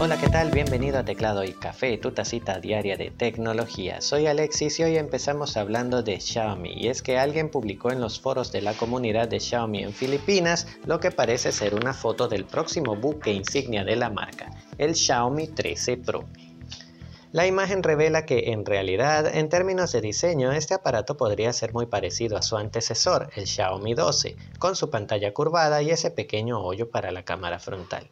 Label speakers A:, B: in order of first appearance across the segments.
A: Hola, ¿qué tal? Bienvenido a Teclado y Café, tu tacita diaria de tecnología. Soy Alexis y hoy empezamos hablando de Xiaomi. Y es que alguien publicó en los foros de la comunidad de Xiaomi en Filipinas lo que parece ser una foto del próximo buque insignia de la marca, el Xiaomi 13 Pro. La imagen revela que en realidad, en términos de diseño, este aparato podría ser muy parecido a su antecesor, el Xiaomi 12, con su pantalla curvada y ese pequeño hoyo para la cámara frontal.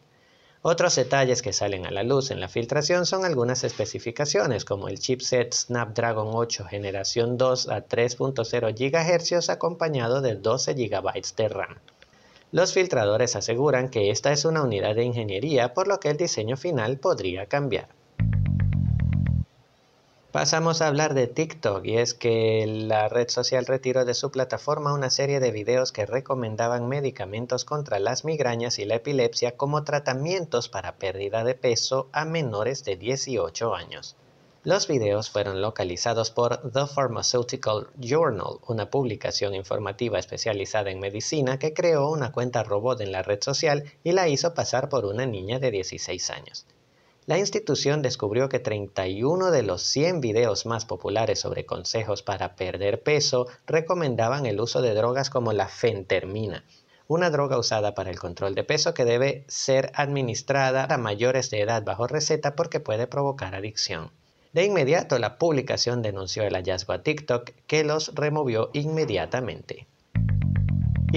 A: Otros detalles que salen a la luz en la filtración son algunas especificaciones como el chipset Snapdragon 8 generación 2 a 3.0 GHz acompañado de 12 GB de RAM. Los filtradores aseguran que esta es una unidad de ingeniería por lo que el diseño final podría cambiar. Pasamos a hablar de TikTok y es que la red social retiró de su plataforma una serie de videos que recomendaban medicamentos contra las migrañas y la epilepsia como tratamientos para pérdida de peso a menores de 18 años. Los videos fueron localizados por The Pharmaceutical Journal, una publicación informativa especializada en medicina que creó una cuenta robot en la red social y la hizo pasar por una niña de 16 años. La institución descubrió que 31 de los 100 videos más populares sobre consejos para perder peso recomendaban el uso de drogas como la fentermina, una droga usada para el control de peso que debe ser administrada a mayores de edad bajo receta porque puede provocar adicción. De inmediato la publicación denunció el hallazgo a TikTok que los removió inmediatamente.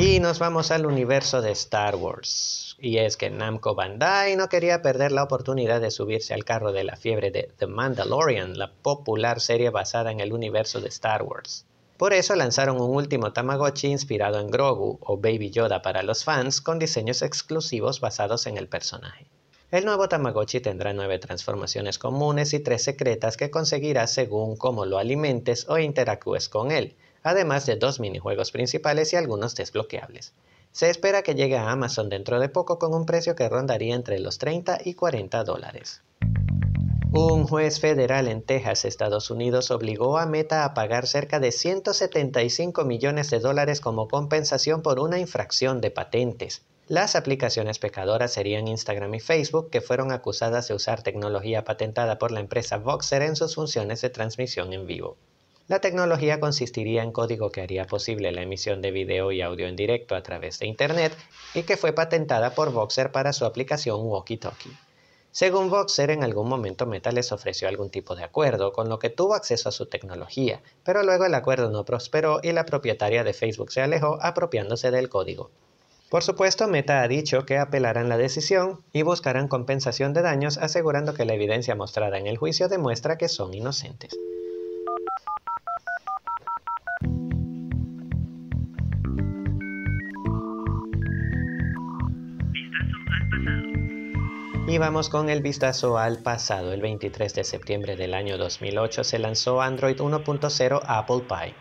A: Y nos vamos al universo de Star Wars. Y es que Namco Bandai no quería perder la oportunidad de subirse al carro de la fiebre de The Mandalorian, la popular serie basada en el universo de Star Wars. Por eso lanzaron un último Tamagotchi inspirado en Grogu o Baby Yoda para los fans con diseños exclusivos basados en el personaje. El nuevo Tamagotchi tendrá nueve transformaciones comunes y tres secretas que conseguirás según cómo lo alimentes o interactúes con él además de dos minijuegos principales y algunos desbloqueables. Se espera que llegue a Amazon dentro de poco con un precio que rondaría entre los 30 y 40 dólares. Un juez federal en Texas, Estados Unidos, obligó a Meta a pagar cerca de 175 millones de dólares como compensación por una infracción de patentes. Las aplicaciones pecadoras serían Instagram y Facebook, que fueron acusadas de usar tecnología patentada por la empresa Voxer en sus funciones de transmisión en vivo. La tecnología consistiría en código que haría posible la emisión de video y audio en directo a través de Internet y que fue patentada por Voxer para su aplicación Walkie Talkie. Según Voxer, en algún momento Meta les ofreció algún tipo de acuerdo, con lo que tuvo acceso a su tecnología, pero luego el acuerdo no prosperó y la propietaria de Facebook se alejó apropiándose del código. Por supuesto, Meta ha dicho que apelarán la decisión y buscarán compensación de daños, asegurando que la evidencia mostrada en el juicio demuestra que son inocentes. Y vamos con el vistazo al pasado. El 23 de septiembre del año 2008 se lanzó Android 1.0 Apple Pie.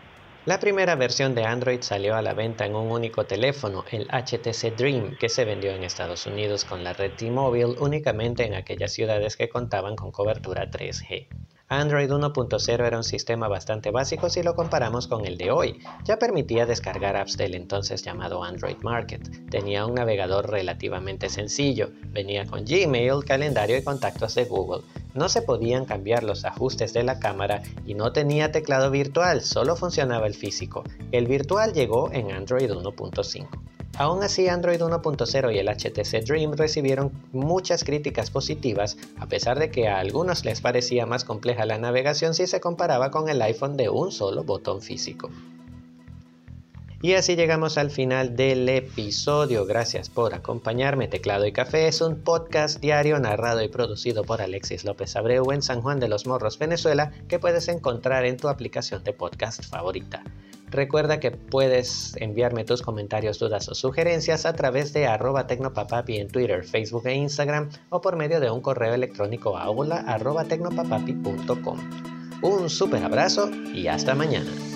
A: La primera versión de Android salió a la venta en un único teléfono, el HTC Dream, que se vendió en Estados Unidos con la red T-Mobile únicamente en aquellas ciudades que contaban con cobertura 3G. Android 1.0 era un sistema bastante básico si lo comparamos con el de hoy. Ya permitía descargar apps del entonces llamado Android Market. Tenía un navegador relativamente sencillo. Venía con Gmail, calendario y contactos de Google. No se podían cambiar los ajustes de la cámara y no tenía teclado virtual, solo funcionaba el físico. El virtual llegó en Android 1.5. Aún así, Android 1.0 y el HTC Dream recibieron muchas críticas positivas, a pesar de que a algunos les parecía más compleja la navegación si se comparaba con el iPhone de un solo botón físico. Y así llegamos al final del episodio. Gracias por acompañarme. Teclado y Café es un podcast diario narrado y producido por Alexis López Abreu en San Juan de los Morros, Venezuela, que puedes encontrar en tu aplicación de podcast favorita. Recuerda que puedes enviarme tus comentarios, dudas o sugerencias a través de arroba tecnopapapi en Twitter, Facebook e Instagram o por medio de un correo electrónico a tecnopapapi.com. Un super abrazo y hasta mañana.